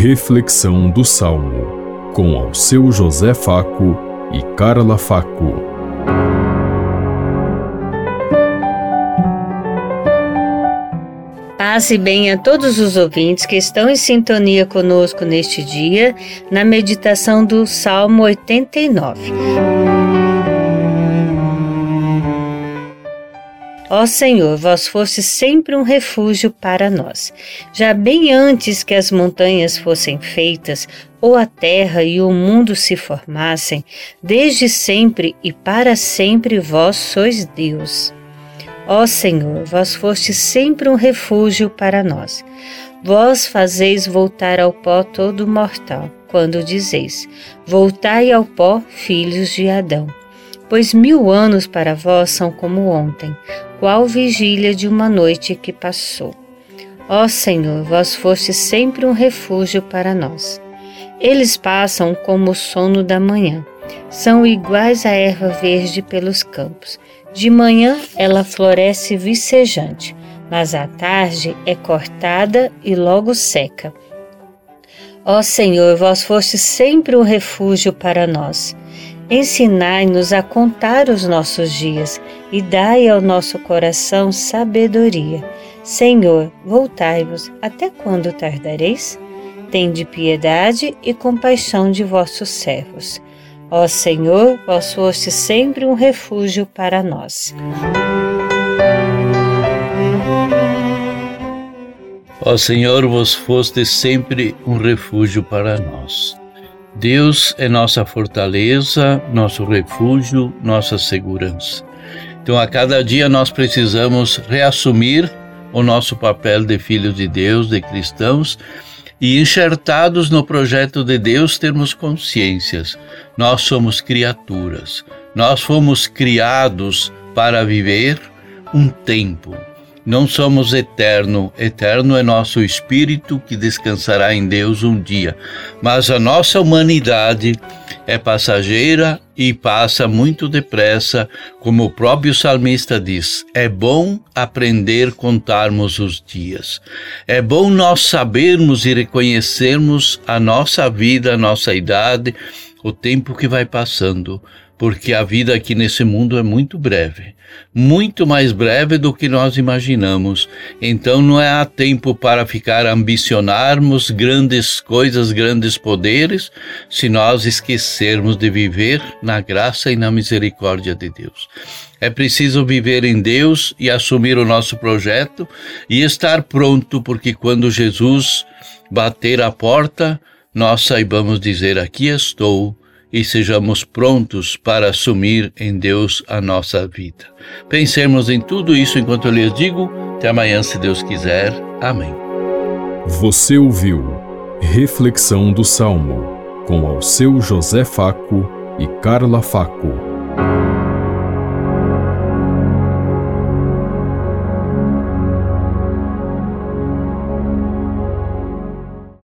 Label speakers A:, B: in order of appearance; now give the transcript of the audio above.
A: Reflexão do Salmo, com ao seu José Faco e Carla Faco.
B: Paz e bem a todos os ouvintes que estão em sintonia conosco neste dia, na meditação do Salmo 89. Ó Senhor, vós foste sempre um refúgio para nós. Já bem antes que as montanhas fossem feitas, ou a terra e o mundo se formassem, desde sempre e para sempre vós sois Deus. Ó Senhor, vós foste sempre um refúgio para nós. Vós fazeis voltar ao pó todo mortal, quando dizeis: Voltai ao pó, filhos de Adão. Pois mil anos para vós são como ontem, qual vigília de uma noite que passou. Ó Senhor, vós foste sempre um refúgio para nós. Eles passam como o sono da manhã. São iguais à erva verde pelos campos. De manhã ela floresce vicejante, mas à tarde é cortada e logo seca. Ó Senhor, vós foste sempre um refúgio para nós. Ensinai-nos a contar os nossos dias e dai ao nosso coração sabedoria. Senhor, voltai-vos, até quando tardareis? Tende piedade e compaixão de vossos servos. Ó Senhor, vós foste sempre um refúgio para nós.
C: Ó Senhor, vós foste sempre um refúgio para nós. Deus é nossa fortaleza, nosso refúgio, nossa segurança. Então, a cada dia nós precisamos reassumir o nosso papel de filhos de Deus, de cristãos, e enxertados no projeto de Deus, termos consciências. Nós somos criaturas, nós fomos criados para viver um tempo, não somos eterno, eterno é nosso espírito que descansará em Deus um dia. Mas a nossa humanidade é passageira e passa muito depressa, como o próprio salmista diz. É bom aprender a contarmos os dias. É bom nós sabermos e reconhecermos a nossa vida, a nossa idade, o tempo que vai passando porque a vida aqui nesse mundo é muito breve, muito mais breve do que nós imaginamos. Então não há tempo para ficar ambicionarmos grandes coisas, grandes poderes, se nós esquecermos de viver na graça e na misericórdia de Deus. É preciso viver em Deus e assumir o nosso projeto e estar pronto, porque quando Jesus bater a porta, nós saibamos dizer: Aqui estou e sejamos prontos para assumir em Deus a nossa vida. Pensemos em tudo isso enquanto eu lhes digo. Até amanhã, se Deus quiser. Amém.
A: Você ouviu Reflexão do Salmo com ao seu José Faco e Carla Faco.